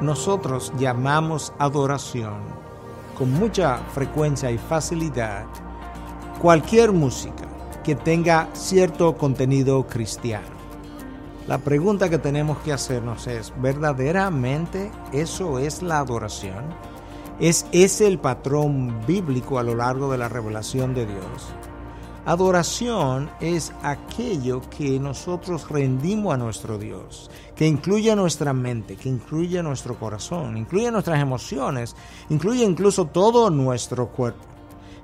Nosotros llamamos adoración con mucha frecuencia y facilidad cualquier música que tenga cierto contenido cristiano. La pregunta que tenemos que hacernos es, ¿verdaderamente eso es la adoración? ¿Es ese el patrón bíblico a lo largo de la revelación de Dios? Adoración es aquello que nosotros rendimos a nuestro Dios, que incluye nuestra mente, que incluye nuestro corazón, incluye nuestras emociones, incluye incluso todo nuestro cuerpo.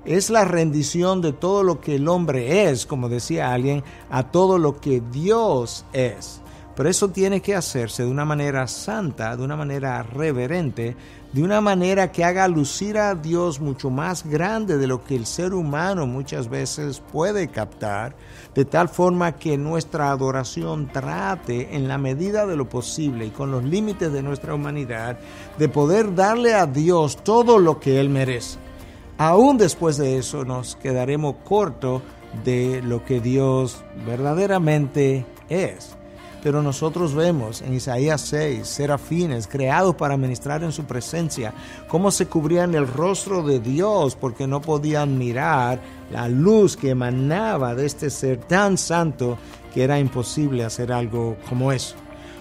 Es la rendición de todo lo que el hombre es, como decía alguien, a todo lo que Dios es. Pero eso tiene que hacerse de una manera santa, de una manera reverente, de una manera que haga lucir a Dios mucho más grande de lo que el ser humano muchas veces puede captar, de tal forma que nuestra adoración trate en la medida de lo posible y con los límites de nuestra humanidad de poder darle a Dios todo lo que Él merece. Aún después de eso nos quedaremos cortos de lo que Dios verdaderamente es. Pero nosotros vemos en Isaías 6 serafines creados para ministrar en su presencia, cómo se cubrían el rostro de Dios porque no podían mirar la luz que emanaba de este ser tan santo que era imposible hacer algo como eso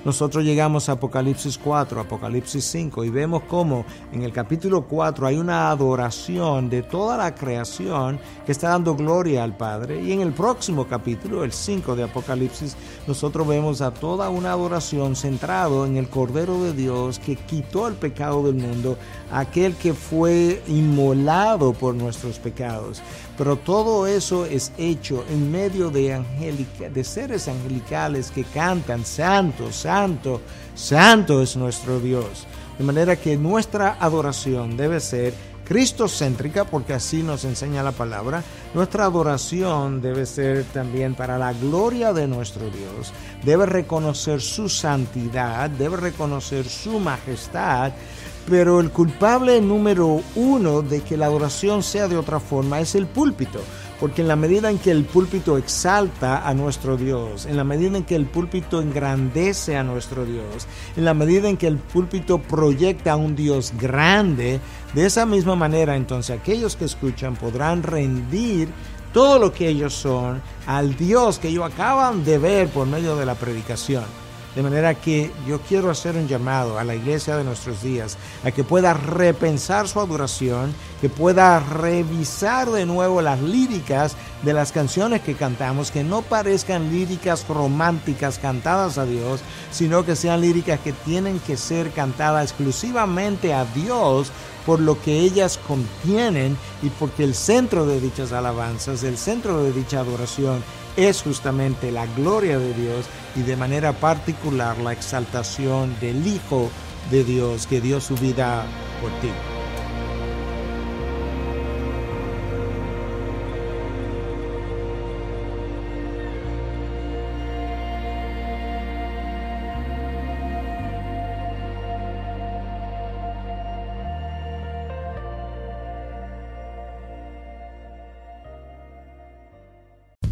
nosotros llegamos a Apocalipsis 4, Apocalipsis 5 y vemos cómo en el capítulo 4 hay una adoración de toda la creación que está dando gloria al Padre y en el próximo capítulo, el 5 de Apocalipsis, nosotros vemos a toda una adoración centrado en el Cordero de Dios que quitó el pecado del mundo, aquel que fue inmolado por nuestros pecados. Pero todo eso es hecho en medio de, de seres angelicales que cantan, santo, santo, santo es nuestro Dios. De manera que nuestra adoración debe ser cristocéntrica, porque así nos enseña la palabra. Nuestra adoración debe ser también para la gloria de nuestro Dios. Debe reconocer su santidad, debe reconocer su majestad pero el culpable número uno de que la adoración sea de otra forma es el púlpito. Porque en la medida en que el púlpito exalta a nuestro Dios, en la medida en que el púlpito engrandece a nuestro Dios, en la medida en que el púlpito proyecta a un Dios grande, de esa misma manera entonces aquellos que escuchan podrán rendir todo lo que ellos son al Dios que ellos acaban de ver por medio de la predicación. De manera que yo quiero hacer un llamado a la iglesia de nuestros días a que pueda repensar su adoración, que pueda revisar de nuevo las líricas de las canciones que cantamos, que no parezcan líricas románticas cantadas a Dios, sino que sean líricas que tienen que ser cantadas exclusivamente a Dios por lo que ellas contienen y porque el centro de dichas alabanzas, el centro de dicha adoración es justamente la gloria de Dios y de manera particular la exaltación del Hijo de Dios que dio su vida por ti.